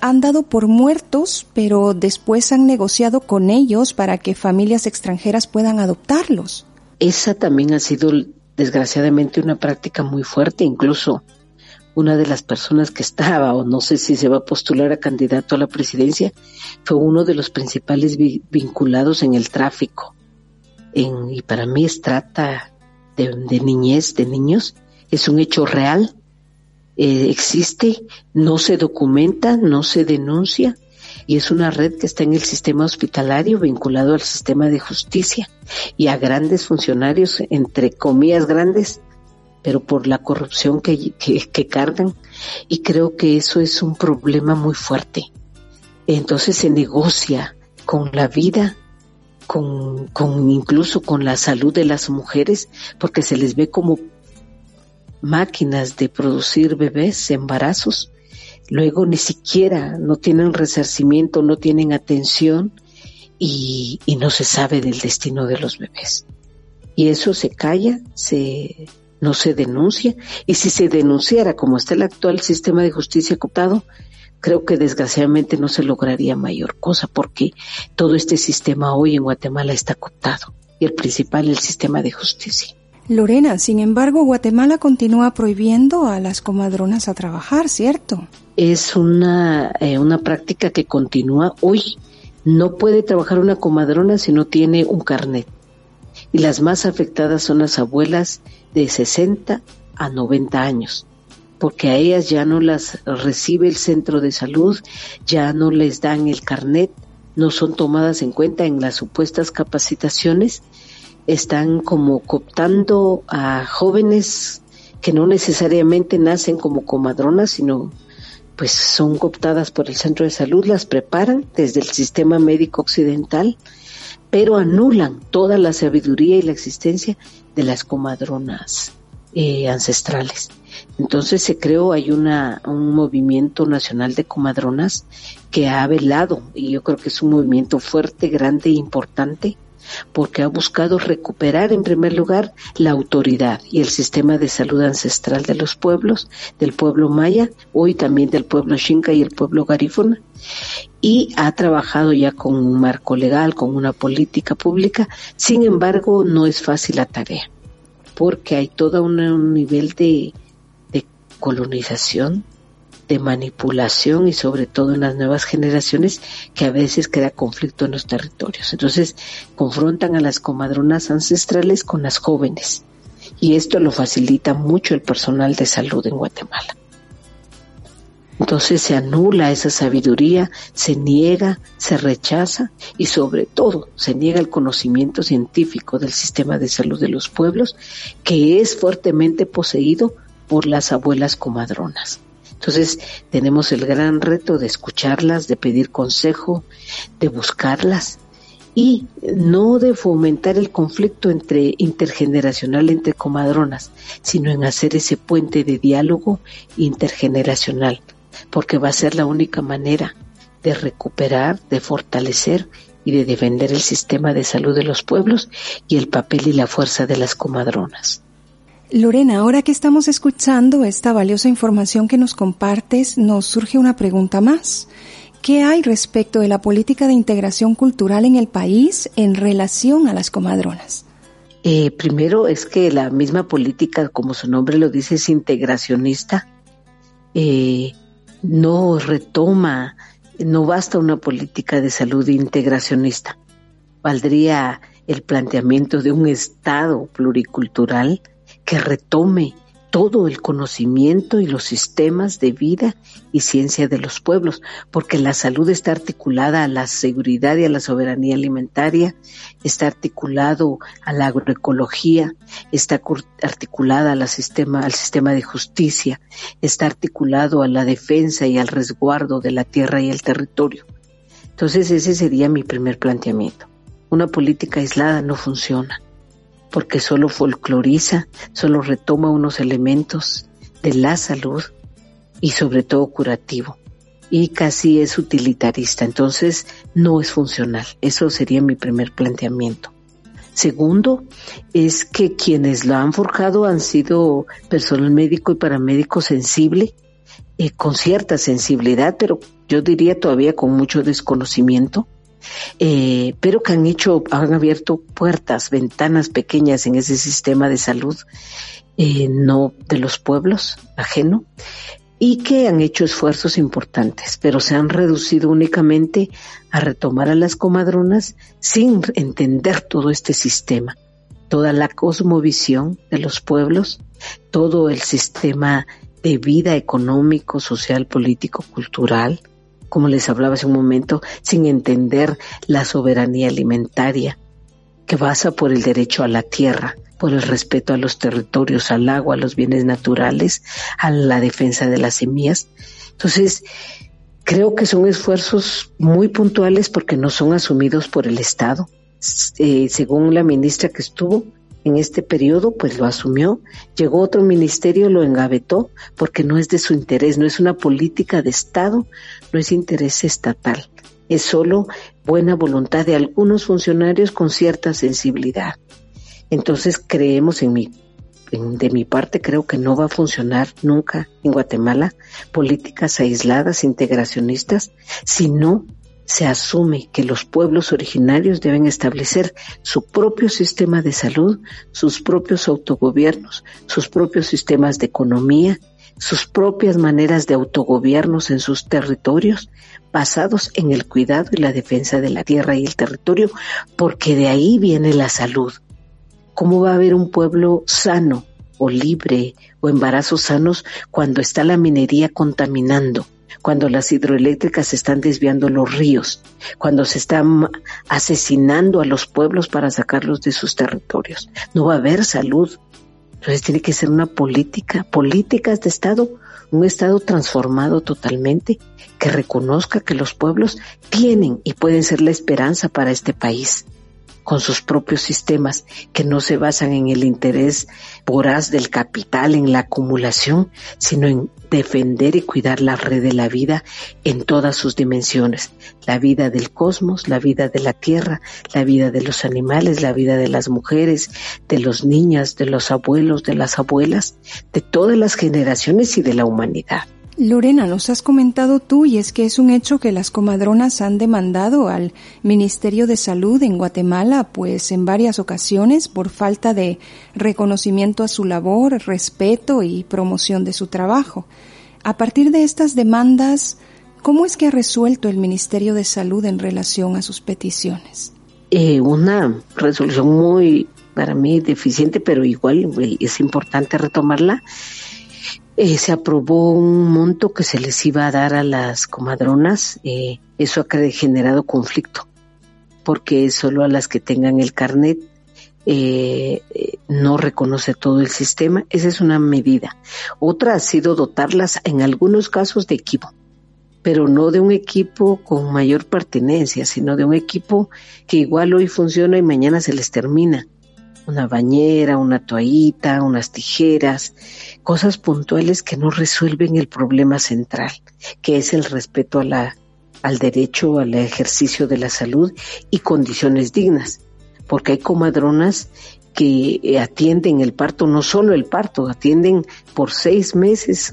han dado por muertos, pero después han negociado con ellos para que familias extranjeras puedan adoptarlos. Esa también ha sido desgraciadamente una práctica muy fuerte, incluso una de las personas que estaba, o no sé si se va a postular a candidato a la presidencia, fue uno de los principales vinculados en el tráfico. y para mí es trata de, niñez, de niños, es un hecho real, eh, existe, no se documenta, no se denuncia, y es una red que está en el sistema hospitalario vinculado al sistema de justicia y a grandes funcionarios, entre comillas grandes, pero por la corrupción que, que, cargan. Y creo que eso es un problema muy fuerte. Entonces se negocia con la vida, con, con incluso con la salud de las mujeres, porque se les ve como máquinas de producir bebés, embarazos, luego ni siquiera no tienen resarcimiento, no tienen atención y, no se sabe del destino de los bebés. Y eso se calla, se, no se denuncia, y si se denunciara como está el actual sistema de justicia copado, creo que desgraciadamente no se lograría mayor cosa porque todo este sistema hoy en Guatemala está cooptado y el principal el sistema de justicia. Lorena, sin embargo, Guatemala continúa prohibiendo a las comadronas a trabajar, ¿cierto? Es una, eh, una práctica que continúa hoy. No puede trabajar una comadrona si no tiene un carnet. Y las más afectadas son las abuelas de 60 a 90 años, porque a ellas ya no las recibe el centro de salud, ya no les dan el carnet, no son tomadas en cuenta en las supuestas capacitaciones están como cooptando a jóvenes que no necesariamente nacen como comadronas, sino pues son cooptadas por el centro de salud, las preparan desde el sistema médico occidental, pero anulan toda la sabiduría y la existencia de las comadronas eh, ancestrales. Entonces se creó, hay una, un movimiento nacional de comadronas que ha velado, y yo creo que es un movimiento fuerte, grande e importante, porque ha buscado recuperar en primer lugar la autoridad y el sistema de salud ancestral de los pueblos, del pueblo maya, hoy también del pueblo xinca y el pueblo garífuna, y ha trabajado ya con un marco legal, con una política pública, sin embargo no es fácil la tarea, porque hay todo un, nivel de colonización de manipulación y sobre todo en las nuevas generaciones que a veces crea conflicto en los territorios. Entonces confrontan a las comadronas ancestrales con las jóvenes y esto lo facilita mucho el personal de salud en Guatemala. Entonces se anula esa sabiduría, se niega, se rechaza y sobre todo se niega el conocimiento científico del sistema de salud de los pueblos que es fuertemente poseído por las abuelas comadronas. Entonces tenemos el gran reto de escucharlas, de pedir consejo, de buscarlas y no de fomentar el conflicto entre intergeneracional entre comadronas, sino en hacer ese puente de diálogo intergeneracional, porque va a ser la única manera de recuperar, de fortalecer y de defender el sistema de salud de los pueblos y el papel y la fuerza de las comadronas. Lorena, ahora que estamos escuchando esta valiosa información que nos compartes, nos surge una pregunta más. ¿Qué hay respecto de la política de integración cultural en el país en relación a las comadronas? Eh, primero es que la misma política, como su nombre lo dice, es integracionista. Eh, no retoma, no basta una política de salud integracionista. Valdría el planteamiento de un Estado pluricultural que retome todo el conocimiento y los sistemas de vida y ciencia de los pueblos, porque la salud está articulada a la seguridad y a la soberanía alimentaria, está articulado a la agroecología, está articulada al sistema, al sistema de justicia, está articulado a la defensa y al resguardo de la tierra y el territorio. Entonces ese sería mi primer planteamiento. Una política aislada no funciona porque solo folcloriza, solo retoma unos elementos de la salud y sobre todo curativo. Y casi es utilitarista, entonces no es funcional. Eso sería mi primer planteamiento. Segundo, es que quienes lo han forjado han sido personal médico y paramédico sensible, eh, con cierta sensibilidad, pero yo diría todavía con mucho desconocimiento, eh, pero que han hecho, han abierto puertas, ventanas pequeñas en ese sistema de salud, eh, no de los pueblos, ajeno, y que han hecho esfuerzos importantes, pero se han reducido únicamente a retomar a las comadronas sin entender todo este sistema, toda la cosmovisión de los pueblos, todo el sistema de vida económico, social, político, cultural, como les hablaba hace un momento, sin entender la soberanía alimentaria, que basa por el derecho a la tierra, por el respeto a los territorios, al agua, a los bienes naturales, a la defensa de las semillas. Entonces, creo que son esfuerzos muy puntuales porque no son asumidos por el Estado. Eh, según la ministra que estuvo, en este periodo, pues lo asumió. Llegó otro ministerio, lo engavetó, porque no es de su interés, no es una política de Estado, no es interés estatal. Es solo buena voluntad de algunos funcionarios con cierta sensibilidad. Entonces creemos en de mi parte creo que no va a funcionar nunca en Guatemala políticas aisladas, integracionistas, sino se asume que los pueblos originarios deben establecer su propio sistema de salud, sus propios autogobiernos, sus propios sistemas de economía, sus propias maneras de autogobiernos en sus territorios, basados en el cuidado y la defensa de la tierra y el territorio, porque de ahí viene la salud. ¿Cómo va a haber un pueblo sano o libre o embarazos sanos cuando está la minería contaminando? cuando las hidroeléctricas están desviando los ríos, cuando se están asesinando a los pueblos para sacarlos de sus territorios. No va a haber salud. Entonces tiene que ser una política, políticas de Estado, un Estado transformado totalmente, que reconozca que los pueblos tienen y pueden ser la esperanza para este país con sus propios sistemas que no se basan en el interés voraz del capital, en la acumulación, sino en defender y cuidar la red de la vida en todas sus dimensiones, la vida del cosmos, la vida de la tierra, la vida de los animales, la vida de las mujeres, de los niños, de los abuelos, de las abuelas, de todas las generaciones y de la humanidad. Lorena, nos has comentado tú y es que es un hecho que las comadronas han demandado al Ministerio de Salud en Guatemala, pues en varias ocasiones por falta de reconocimiento a su labor, respeto y promoción de su trabajo. A partir de estas demandas, ¿cómo es que ha resuelto el Ministerio de Salud en relación a sus peticiones? Eh, una resolución muy, para mí, deficiente, pero igual es importante retomarla eh, se aprobó un monto que se les iba a dar a las comadronas. Eh, eso ha generado conflicto, porque solo a las que tengan el carnet eh, no reconoce todo el sistema. Esa es una medida. Otra ha sido dotarlas en algunos casos de equipo, pero no de un equipo con mayor pertenencia, sino de un equipo que igual hoy funciona y mañana se les termina una bañera, una toallita, unas tijeras, cosas puntuales que no resuelven el problema central, que es el respeto a la, al derecho al ejercicio de la salud y condiciones dignas, porque hay comadronas que atienden el parto, no solo el parto, atienden por seis meses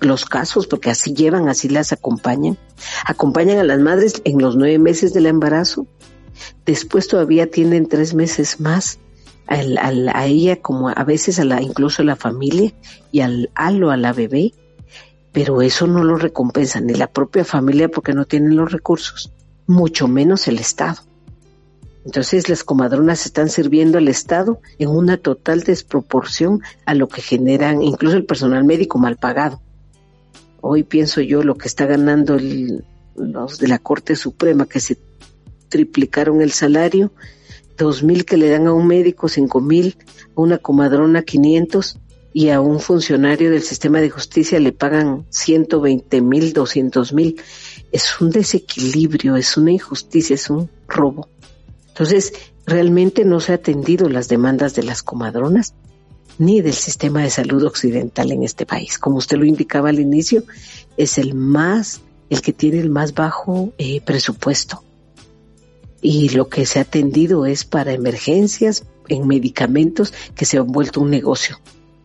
los casos, porque así llevan, así las acompañan, acompañan a las madres en los nueve meses del embarazo, después todavía atienden tres meses más a ella como a veces a la, incluso a la familia y al halo a la bebé, pero eso no lo recompensa ni la propia familia porque no tienen los recursos, mucho menos el Estado. Entonces las comadronas están sirviendo al Estado en una total desproporción a lo que generan incluso el personal médico mal pagado. Hoy pienso yo lo que está ganando los de la Corte Suprema que se triplicaron el salario, dos mil que le dan a un médico, cinco mil, a una comadrona quinientos y a un funcionario del sistema de justicia le pagan ciento veinte mil, doscientos mil. Es un desequilibrio, es una injusticia, es un robo. Entonces, realmente no se ha atendido las demandas de las comadronas ni del sistema de salud occidental en este país. Como usted lo indicaba al inicio, es el más, el que tiene el más bajo eh, presupuesto. Y lo que se ha atendido es para emergencias, en medicamentos, que se han vuelto un negocio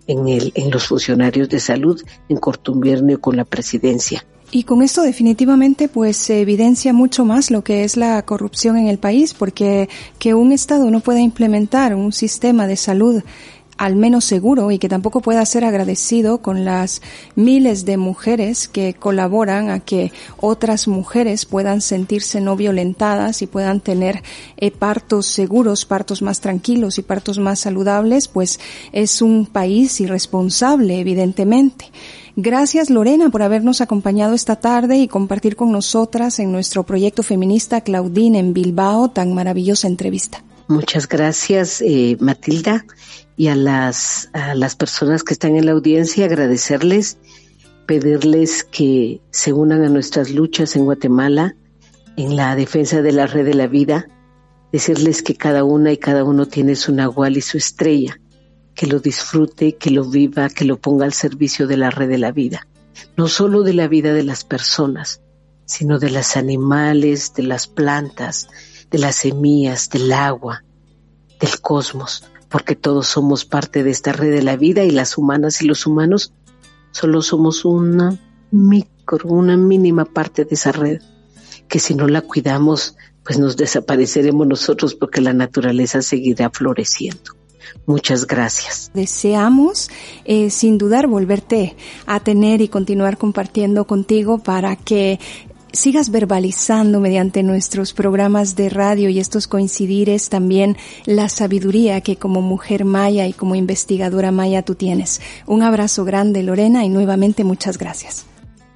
en, el, en los funcionarios de salud en cortumbernio con la presidencia. Y con esto definitivamente pues se evidencia mucho más lo que es la corrupción en el país, porque que un Estado no pueda implementar un sistema de salud al menos seguro y que tampoco pueda ser agradecido con las miles de mujeres que colaboran a que otras mujeres puedan sentirse no violentadas y puedan tener eh, partos seguros, partos más tranquilos y partos más saludables, pues es un país irresponsable, evidentemente. Gracias Lorena por habernos acompañado esta tarde y compartir con nosotras en nuestro proyecto feminista Claudine en Bilbao tan maravillosa entrevista. Muchas gracias eh, Matilda y a las, a las personas que están en la audiencia agradecerles, pedirles que se unan a nuestras luchas en Guatemala en la defensa de la red de la vida, decirles que cada una y cada uno tiene su nahual y su estrella que lo disfrute, que lo viva, que lo ponga al servicio de la red de la vida. No solo de la vida de las personas, sino de los animales, de las plantas, de las semillas, del agua, del cosmos, porque todos somos parte de esta red de la vida y las humanas y los humanos solo somos una micro, una mínima parte de esa red, que si no la cuidamos, pues nos desapareceremos nosotros porque la naturaleza seguirá floreciendo. Muchas gracias. Deseamos, eh, sin dudar, volverte a tener y continuar compartiendo contigo para que sigas verbalizando mediante nuestros programas de radio y estos coincidires también la sabiduría que como mujer maya y como investigadora maya tú tienes. Un abrazo grande Lorena y nuevamente muchas gracias.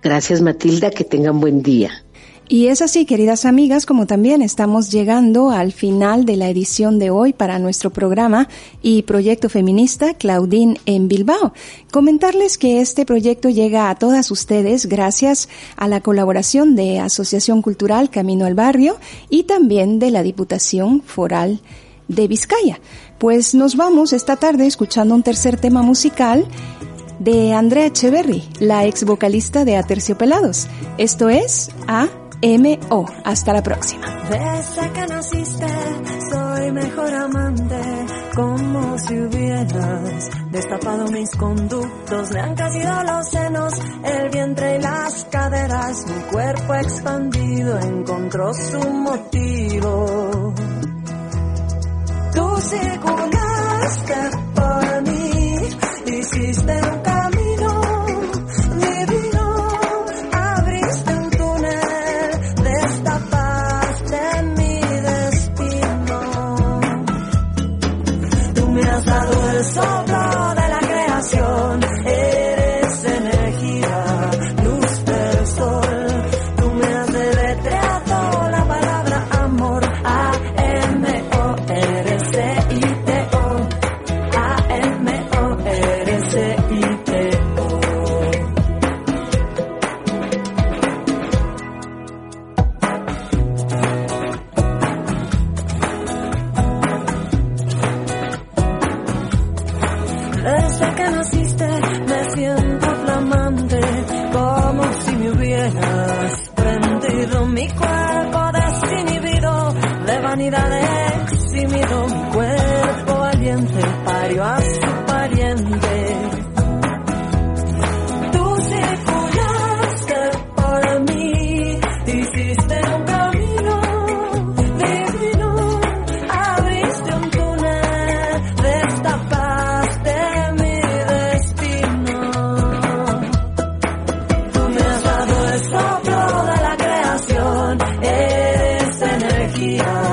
Gracias Matilda, que tengan buen día. Y es así, queridas amigas, como también estamos llegando al final de la edición de hoy para nuestro programa y proyecto feminista Claudine en Bilbao. Comentarles que este proyecto llega a todas ustedes gracias a la colaboración de Asociación Cultural Camino al Barrio y también de la Diputación Foral de Vizcaya. Pues nos vamos esta tarde escuchando un tercer tema musical de Andrea Echeverry, la ex vocalista de Aterciopelados. Esto es A M.O. Hasta la próxima. Desde que naciste, soy mejor amante, como si hubieras destapado mis conductos. Me han caído los senos, el vientre y las caderas. Mi cuerpo expandido encontró su motivo. Tú circulaste por mí, hiciste un Yeah.